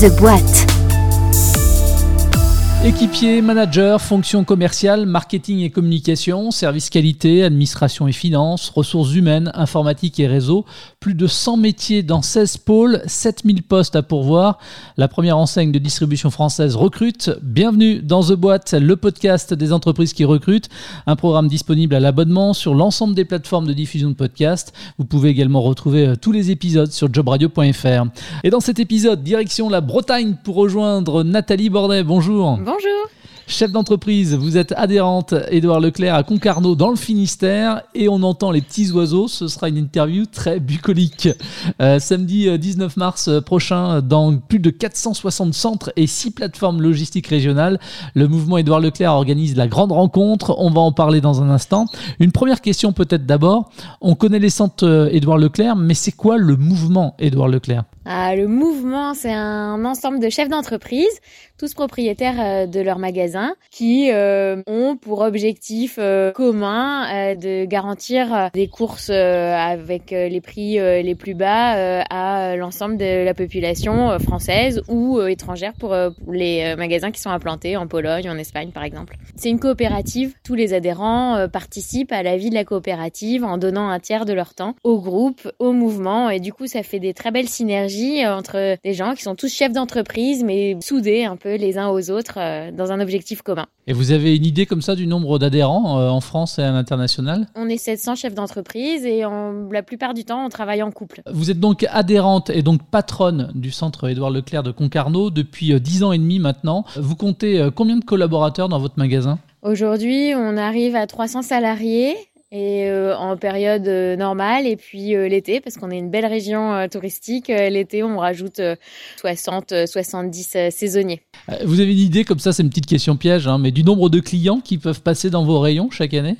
The Boîte. Équipier, manager, fonction commerciale, marketing et communication, service qualité, administration et finances, ressources humaines, informatique et réseau. Plus de 100 métiers dans 16 pôles, 7000 postes à pourvoir. La première enseigne de distribution française recrute. Bienvenue dans The Boîte, le podcast des entreprises qui recrutent. Un programme disponible à l'abonnement sur l'ensemble des plateformes de diffusion de podcasts. Vous pouvez également retrouver euh, tous les épisodes sur jobradio.fr. Et dans cet épisode, direction la Bretagne pour rejoindre Nathalie Bordet. Bonjour. Bonjour. Chef d'entreprise, vous êtes adhérente Édouard Leclerc à Concarneau dans le Finistère et on entend les petits oiseaux. Ce sera une interview très bucolique. Euh, samedi 19 euh, mars prochain, dans plus de 460 centres et 6 plateformes logistiques régionales, le mouvement Édouard Leclerc organise la grande rencontre. On va en parler dans un instant. Une première question peut-être d'abord. On connaît les centres euh, Édouard Leclerc, mais c'est quoi le mouvement Édouard Leclerc? Ah, le mouvement, c'est un ensemble de chefs d'entreprise, tous propriétaires euh, de leur magasin, qui euh, ont pour objectif euh, commun de garantir des courses avec les prix les plus bas à l'ensemble de la population française ou étrangère pour les magasins qui sont implantés en Pologne, en Espagne par exemple. C'est une coopérative. Tous les adhérents participent à la vie de la coopérative en donnant un tiers de leur temps au groupe, au mouvement, et du coup ça fait des très belles synergies euh, entre des gens qui sont tous chefs d'entreprise, mais soudés un peu les uns aux autres euh, dans un objectif commun. Et vous avez une idée comme ça du nombre d'adhérents euh, en France et à l'international? On est 700 chefs d'entreprise et la plupart du temps, on travaille en couple. Vous êtes donc adhérente et donc patronne du centre Édouard Leclerc de Concarneau depuis 10 ans et demi maintenant. Vous comptez combien de collaborateurs dans votre magasin? Aujourd'hui, on arrive à 300 salariés et euh, en période euh, normale et puis euh, l'été parce qu'on est une belle région touristique l'été on rajoute 60 70 saisonniers. Vous avez une idée comme ça c'est une petite question piège hein, mais du nombre de clients qui peuvent passer dans vos rayons chaque année?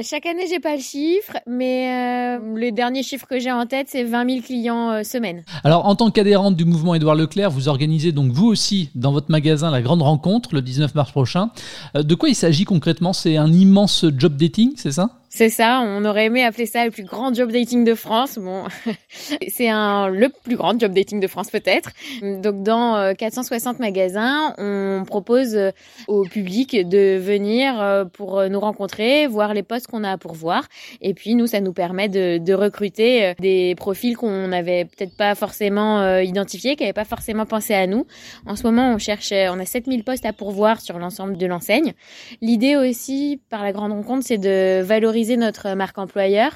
Chaque année, j'ai pas le chiffre, mais le dernier chiffre que j'ai en tête, c'est 20 000 clients semaine. Alors, en tant qu'adhérente du mouvement Édouard Leclerc, vous organisez donc vous aussi dans votre magasin la grande rencontre le 19 mars prochain. de quoi il s'agit concrètement? C'est un immense job dating, c'est ça? C'est ça, on aurait aimé appeler ça le plus grand job dating de France. Bon, c'est un le plus grand job dating de France peut-être. Donc dans 460 euh, magasins, on propose euh, au public de venir euh, pour nous rencontrer, voir les postes qu'on a à pourvoir et puis nous ça nous permet de, de recruter des profils qu'on n'avait peut-être pas forcément identifiés, qui n'avaient pas forcément pensé à nous. En ce moment, on cherche on a 7000 postes à pourvoir sur l'ensemble de l'enseigne. L'idée aussi par la grande rencontre, c'est de valoriser notre marque employeur.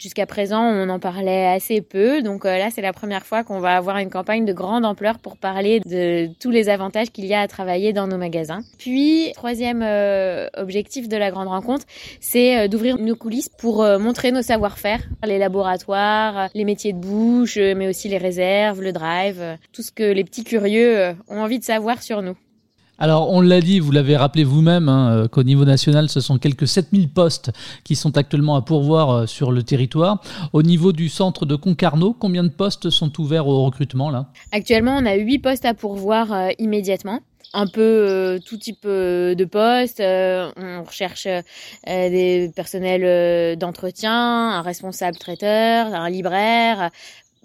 Jusqu'à présent, on en parlait assez peu. Donc euh, là, c'est la première fois qu'on va avoir une campagne de grande ampleur pour parler de tous les avantages qu'il y a à travailler dans nos magasins. Puis, troisième euh, objectif de la grande rencontre, c'est euh, d'ouvrir nos coulisses pour montrer nos savoir-faire, les laboratoires, les métiers de bouche, mais aussi les réserves, le drive, tout ce que les petits curieux ont envie de savoir sur nous. Alors, on l'a dit, vous l'avez rappelé vous-même, hein, euh, qu'au niveau national, ce sont quelques 7000 postes qui sont actuellement à pourvoir euh, sur le territoire. Au niveau du centre de Concarneau, combien de postes sont ouverts au recrutement là? Actuellement, on a 8 postes à pourvoir euh, immédiatement un peu tout type de postes. on recherche des personnels d'entretien, un responsable traiteur, un libraire,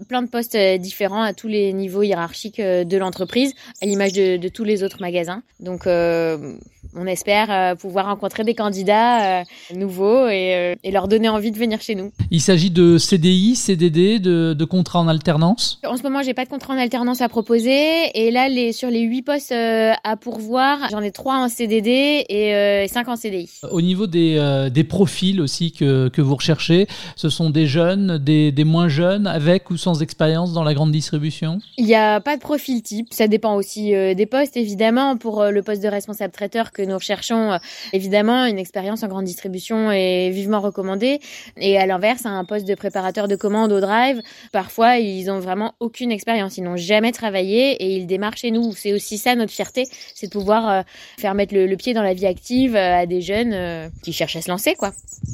plein de postes euh, différents à tous les niveaux hiérarchiques euh, de l'entreprise, à l'image de, tous les autres magasins. Donc, euh, on espère pouvoir rencontrer des candidats nouveaux et, leur donner envie de venir chez nous. Il s'agit de CDI, CDD, de, de contrats en alternance? En ce moment, j'ai pas de contrat en alternance à proposer. Et là, les, sur les huit postes à pourvoir, j'en ai trois en CDD et cinq en CDI. Au niveau des, des profils aussi que, que vous recherchez, ce sont des jeunes, des, des moins jeunes, avec ou sans expérience dans la grande distribution? Il n'y a pas de profil type. Ça dépend aussi euh, des postes, évidemment. Pour euh, le poste de responsable traiteur que nous recherchons, euh, évidemment, une expérience en grande distribution est vivement recommandée. Et à l'inverse, un poste de préparateur de commandes au drive, parfois, ils ont vraiment aucune expérience. Ils n'ont jamais travaillé et ils démarrent chez nous. C'est aussi ça notre fierté, c'est de pouvoir faire mettre le, pied dans la vie active à des jeunes qui cherchent à se lancer, quoi.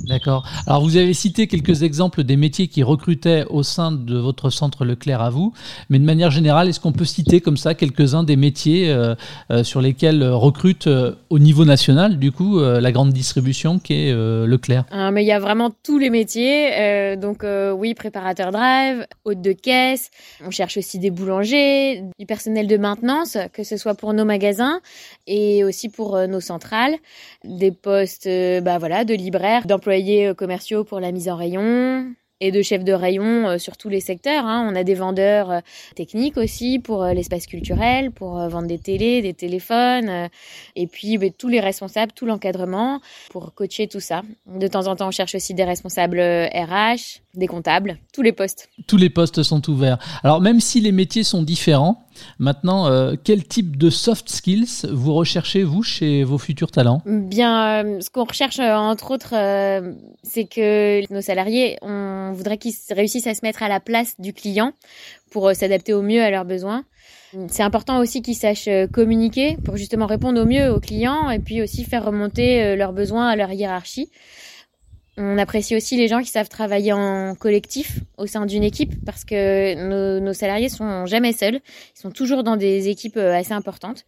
D'accord. Alors, vous avez cité quelques exemples des métiers qui recrutaient au sein de votre centre Leclerc à vous. Mais de manière générale, est-ce qu'on peut citer comme ça quelques-uns des métiers euh, euh, sur lesquels recrute au niveau national, du coup, la grande distribution qui est Leclerc? Ah, Mais il y a vraiment tous les métiers. donc oui, préparateur drive, hôte de caisse. On cherche aussi des boulangers, du personnel de maintenance, que ce soit pour nos magasins et aussi pour nos centrales, des postes bah, voilà, de libraires, d'employés commerciaux pour la mise en rayon, et de chefs de rayon euh, sur tous les secteurs. Hein. On a des vendeurs euh, techniques aussi pour euh, l'espace culturel, pour vendre des télés, des téléphones, et puis bah, tous les responsables, tout l'encadrement pour coacher tout ça. De temps en temps, on cherche aussi des responsables RH, des comptables, tous les postes. Tous les postes sont ouverts. Alors même si les métiers sont différents, maintenant, euh, quel type de soft skills vous recherchez, vous, chez vos futurs talents? Bien, euh, ce qu'on recherche, euh, entre autres, c'est que nos salariés, on voudrait qu'ils réussissent à se mettre à la place du client pour s'adapter au mieux à leurs besoins. C'est important aussi qu'ils sachent communiquer pour justement répondre au mieux aux clients et puis aussi faire remonter leurs besoins à leur hiérarchie. On apprécie aussi les gens qui savent travailler en collectif au sein d'une équipe parce que nos, salariés sont jamais seuls. Ils sont toujours dans des équipes euh, assez importantes.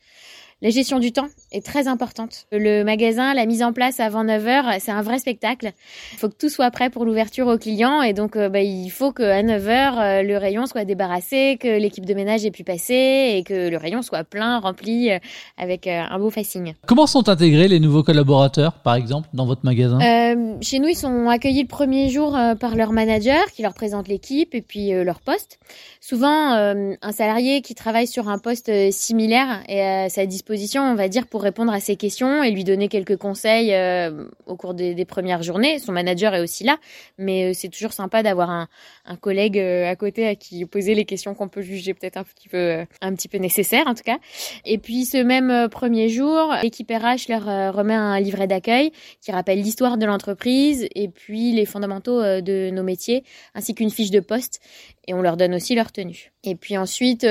La gestion du temps est très importante. Le magasin, la mise en place avant 9h, c'est un vrai spectacle. Il faut que tout soit prêt pour l'ouverture aux clients et donc euh, bah, il faut qu'à 9h, euh, le rayon soit débarrassé, que l'équipe de ménage ait pu passer et que le rayon soit plein, rempli euh, avec un beau facing. Comment sont intégrés les nouveaux collaborateurs, par exemple, dans votre magasin? Euh, Chez nous, ils sont accueillis le premier jour par leur manager qui leur présente l'équipe et puis leur poste. Souvent, un salarié qui travaille sur un poste similaire est à sa disposition on va dire, pour répondre à ses questions et lui donner quelques conseils euh, au cours des, premières journées. Son manager est aussi là, mais euh, c'est toujours sympa d'avoir un, collègue euh, à côté à qui poser les questions qu'on peut juger peut-être un petit peu, un nécessaires en tout cas. Et puis ce même premier jour, l'équipe RH leur remet un livret d'accueil qui rappelle l'histoire de l'entreprise et puis les fondamentaux de nos métiers, ainsi qu'une fiche de poste. Et on leur donne aussi leur tenue. Et puis ensuite,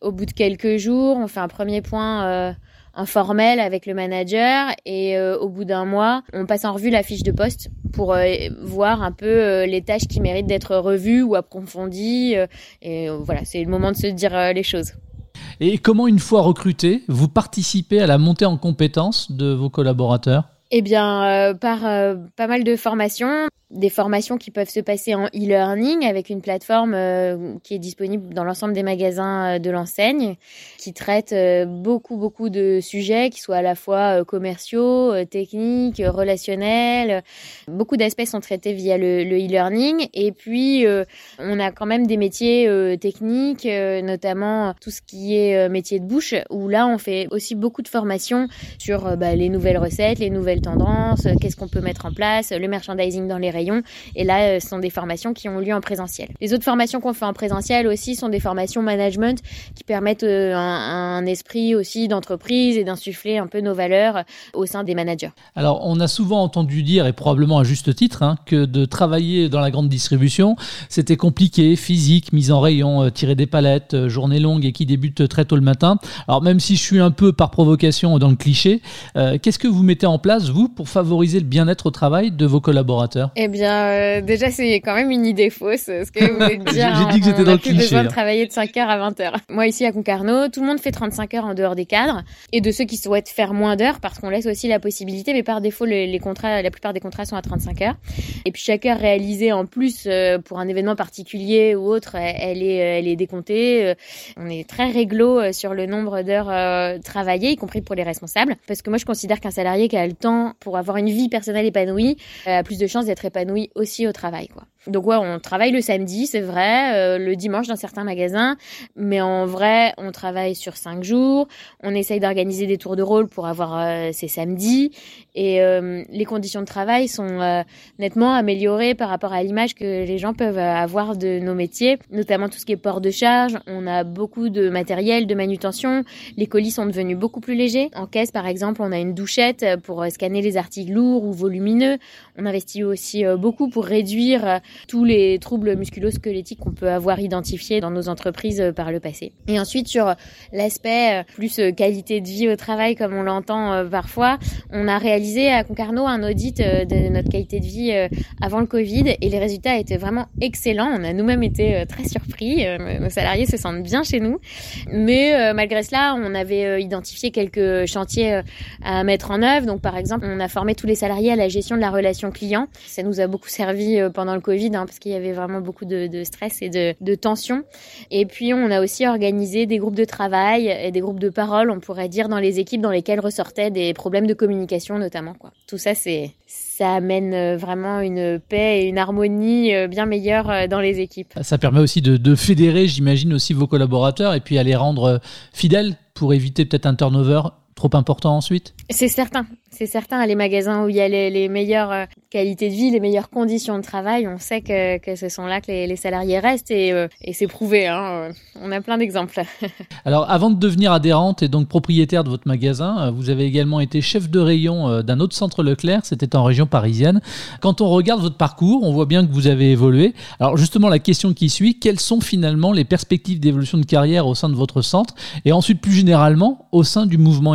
au bout de quelques jours, on fait un premier point euh, informel avec le manager et euh, au bout d'un mois, on passe en revue la fiche de poste pour euh, voir un peu les tâches qui méritent d'être revues ou approfondies. et voilà, c'est le moment de se dire les choses. Et comment, une fois recruté, vous participez à la montée en compétences de vos collaborateurs? Eh bien, par pas mal de formations des formations qui peuvent se passer en e-learning avec une plateforme euh, qui est disponible dans l'ensemble des magasins euh, de l'enseigne, qui traite euh, beaucoup beaucoup de sujets qui soient à la fois commerciaux, techniques, relationnels. Beaucoup d'aspects sont traités via le, e-learning et puis on a quand même des métiers techniques, notamment tout ce qui est métier de bouche, où là on fait aussi beaucoup de formations sur bah, les nouvelles recettes, les nouvelles tendances, qu'est-ce qu'on peut mettre en place, le merchandising dans les et là, euh, ce sont des formations qui ont lieu en présentiel. Les autres formations qu'on fait en présentiel aussi sont des formations management qui permettent euh, un, esprit aussi d'entreprise et d'insuffler un peu nos valeurs euh, au sein des managers. Alors, on a souvent entendu dire, et probablement à juste titre, hein, que de travailler dans la grande distribution, c'était compliqué, physique, mise en rayon, tirer des palettes, journée longue et qui débute très tôt le matin. Alors, même si je suis un peu par provocation dans le cliché, qu'est-ce que vous mettez en place, vous, pour favoriser le bien-être au travail de vos collaborateurs? Eh bien, euh, déjà, c'est quand même une idée fausse, ce que vous voulez dire. J'ai dit que j'étais dans le cliché. besoin de hein. travailler de 5h à 20h. Moi, ici, à Concarneau, tout le monde fait 35 heures en dehors des cadres. Et de ceux qui souhaitent faire moins d'heures, parce qu'on laisse aussi la possibilité, mais par défaut, les, contrats, la plupart des contrats sont à 35 heures. Et puis, chaque heure réalisée en plus euh, pour un événement particulier ou autre, elle est, elle est décomptée. On est très réglo sur le nombre d'heures travaillées, y compris pour les responsables. Parce que moi, je considère qu'un salarié qui a le temps pour avoir une vie personnelle épanouie a plus de chances d'être épanoui aussi au travail, quoi. Donc ouais, on travaille le samedi, c'est vrai, euh, le dimanche dans certains magasins, mais en vrai, on travaille sur cinq jours. On essaye d'organiser des tours de rôle pour avoir euh, ces samedis, et euh, les conditions de travail sont nettement améliorées par rapport à l'image que les gens peuvent avoir de nos métiers, notamment tout ce qui est port de charge. On a beaucoup de matériel de manutention. Les colis sont devenus beaucoup plus légers. En caisse, par exemple, on a une douchette pour scanner les articles lourds ou volumineux. On investit aussi beaucoup pour réduire tous les troubles musculo-squelettiques qu'on peut avoir identifiés dans nos entreprises par le passé. Et ensuite sur l'aspect plus qualité de vie au travail comme on l'entend parfois, on a réalisé à Concarneau un audit de notre qualité de vie avant le Covid et les résultats étaient vraiment excellents. On a nous-mêmes été très surpris. Nos salariés se sentent bien chez nous. Mais malgré cela, on avait identifié quelques chantiers à mettre en œuvre. Donc par exemple, on a formé tous les salariés à la gestion de la relation client. Ça nous a beaucoup servi euh, pendant le Covid hein, parce qu'il y avait vraiment beaucoup de, stress et de, de tension. Et puis on a aussi organisé des groupes de travail et des groupes de parole, on pourrait dire, dans les équipes dans lesquelles ressortaient des problèmes de communication notamment. Tout ça, ça amène euh, vraiment une paix et une harmonie euh, bien meilleure dans les équipes. Ça permet aussi de, de fédérer, j'imagine, aussi vos collaborateurs et puis à les rendre fidèles pour éviter peut-être un turnover trop important ensuite C'est certain, c'est certain. Les magasins où il y a les, meilleures euh, qualités de vie, les meilleures conditions de travail, on sait que, que ce sont là que les, salariés restent et, euh, et c'est prouvé. Hein. Euh, on a plein d'exemples. Alors, avant de devenir adhérente et donc propriétaire de votre magasin, vous avez également été chef de rayon d'un autre centre Leclerc, c'était en région parisienne. Quand on regarde votre parcours, on voit bien que vous avez évolué. Alors, justement, la question qui suit, quelles sont finalement les perspectives d'évolution de carrière au sein de votre centre? Et ensuite plus généralement au sein du mouvement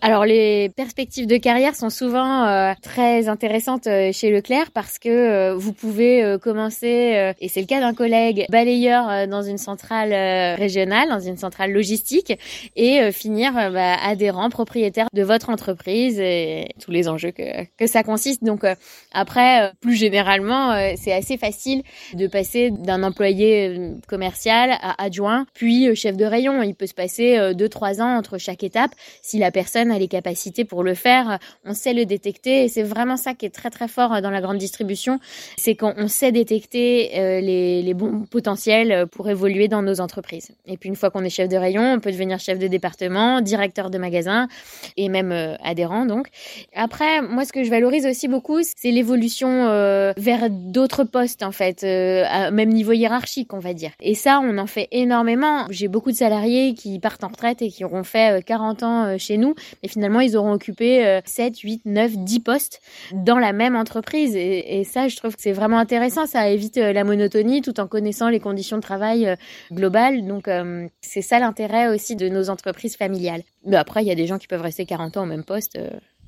Alors, les perspectives de carrière sont souvent euh, très intéressantes euh, chez Leclerc parce que euh, vous pouvez commencer, et c'est le cas d'un collègue, balayeur dans une centrale régionale, dans une centrale logistique, et finir bah, adhérent, propriétaire de votre entreprise et tous les enjeux que, que ça consiste. Donc après, plus généralement, c'est assez facile de passer d'un employé commercial à adjoint, puis chef de rayon. Il peut se passer deux, trois ans entre chaque étape si la personne a les capacités pour le faire on sait le détecter et c'est vraiment ça qui est très très fort euh, dans la grande distribution, c'est qu'on sait détecter euh, les, bons potentiels euh, pour évoluer dans nos entreprises. Et puis une fois qu'on est chef de rayon, on peut devenir chef de département, directeur de magasin et même adhérent donc. Après, moi ce que je valorise aussi beaucoup, c'est l'évolution vers d'autres postes en fait, à même niveau hiérarchique on va dire. Et ça, on en fait énormément. J'ai beaucoup de salariés qui partent en retraite et qui auront fait 40 ans chez nous, mais finalement ils auront occupé 7, 8, 9, 10 postes dans la même entreprise. Et, ça, je trouve que c'est vraiment intéressant. Ça évite euh, la monotonie tout en connaissant les conditions de travail euh, globales. Donc, euh, c'est ça l'intérêt aussi de nos entreprises familiales. Mais après, il y a des gens qui peuvent rester 40 ans au même poste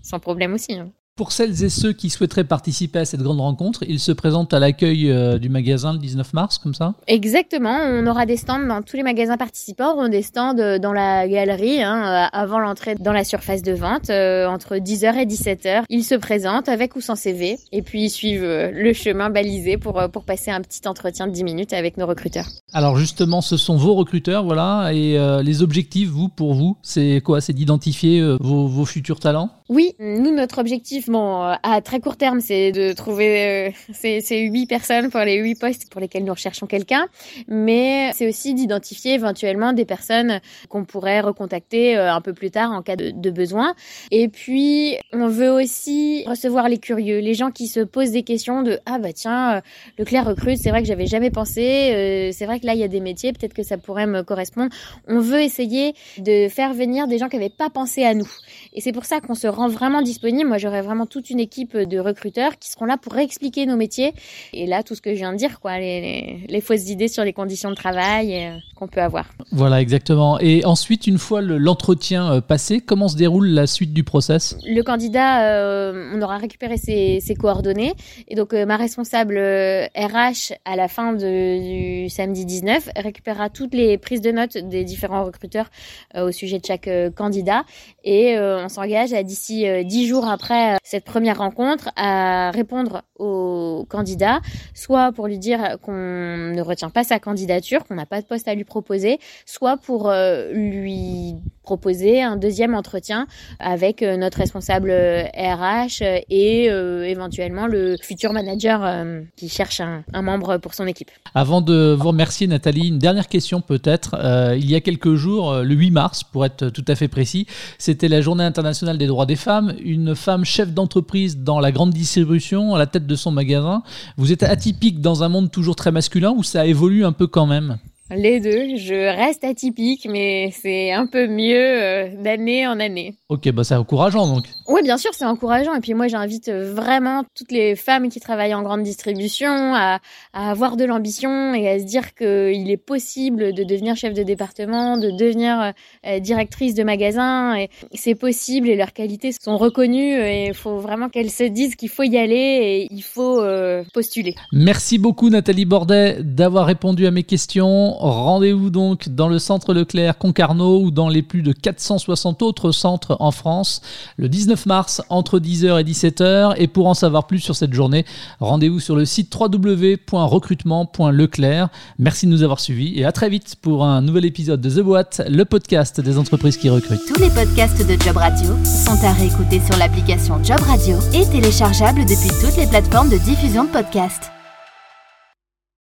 sans problème aussi. Hein. Pour celles et ceux qui souhaiteraient participer à cette grande rencontre, ils se présentent à l'accueil euh, du magasin le 19 mars, comme ça? Exactement, on aura des stands dans tous les magasins participants, on aura des stands euh, dans la galerie, hein, euh, avant l'entrée dans la surface de vente, entre 10h et 17h. Ils se présentent avec ou sans CV, et puis ils suivent le chemin balisé pour, pour passer un petit entretien de 10 minutes avec nos recruteurs. Alors justement, ce sont vos recruteurs, voilà, et les objectifs, vous, pour vous, c'est quoi? C'est d'identifier vos, vos futurs talents? Oui, nous, notre objectif bon, euh, à très court terme, c'est de trouver euh, ces, huit personnes pour les huit postes pour lesquels nous recherchons quelqu'un, mais c'est aussi d'identifier éventuellement des personnes qu'on pourrait recontacter euh, un peu plus tard en cas de, besoin. Et puis, on veut aussi recevoir les curieux, les gens qui se posent des questions de ah bah tiens, Leclerc recrute, c'est vrai que j'avais jamais pensé, c'est vrai que là il y a des métiers, peut-être que ça pourrait me correspondre. On veut essayer de faire venir des gens qui n'avaient pas pensé à nous. Et c'est pour ça qu'on se rend vraiment disponible. Moi, j'aurais vraiment toute une équipe de recruteurs qui seront là pour réexpliquer nos métiers. Et là, tout ce que je viens de dire, quoi, les, fausses idées sur les conditions de travail euh, qu'on peut avoir. Voilà, exactement. Et ensuite, une fois l'entretien euh, passé, comment se déroule la suite du process? Le candidat, euh, on aura récupéré ses, coordonnées. Et donc, ma responsable RH, à la fin du samedi 19, récupérera toutes les prises de notes des différents recruteurs au sujet de chaque candidat. Et on s'engage à d'ici 10 jours après cette première rencontre à répondre au candidat, soit pour lui dire qu'on ne retient pas sa candidature, qu'on n'a pas de poste à lui proposer, soit pour euh, lui proposer un deuxième entretien avec euh, notre responsable RH euh, et éventuellement le futur manager qui cherche un, un, membre pour son équipe. Avant de vous remercier Nathalie, une dernière question peut-être. il y a quelques jours, le 8 mars pour être tout à fait précis, c'était la journée internationale des droits des femmes. Une femme chef d'entreprise dans la grande distribution, à la tête de son magasin. Vous êtes atypique dans un monde toujours très masculin ou ça évolue un peu quand même? Les deux, je reste atypique, mais c'est un peu mieux euh, d'année en année. Ok, bah c'est encourageant donc. Oui, bien sûr, c'est encourageant. Et puis moi, j'invite euh, vraiment toutes les femmes qui travaillent en grande distribution à, avoir de l'ambition et à se dire qu'il est possible de devenir chef de département, de devenir euh, euh, directrice de magasin. C'est possible et leurs qualités sont reconnues. Il faut vraiment qu'elles se disent qu'il faut y aller et il faut postuler. Merci beaucoup Nathalie Bordet d'avoir répondu à mes questions. Rendez-vous donc dans le centre Leclerc Concarneau ou dans les plus de 460 autres centres en France le 19 mars entre 10h et 17h. Et pour en savoir plus sur cette journée, rendez-vous sur le site www.recrutement.leclerc. Merci de nous avoir suivis et à très vite pour un nouvel épisode de The Boîte, le podcast des entreprises qui recrutent. Tous les podcasts de Job Radio sont à réécouter sur l'application Job Radio et téléchargeables depuis toutes les plateformes de diffusion de podcasts.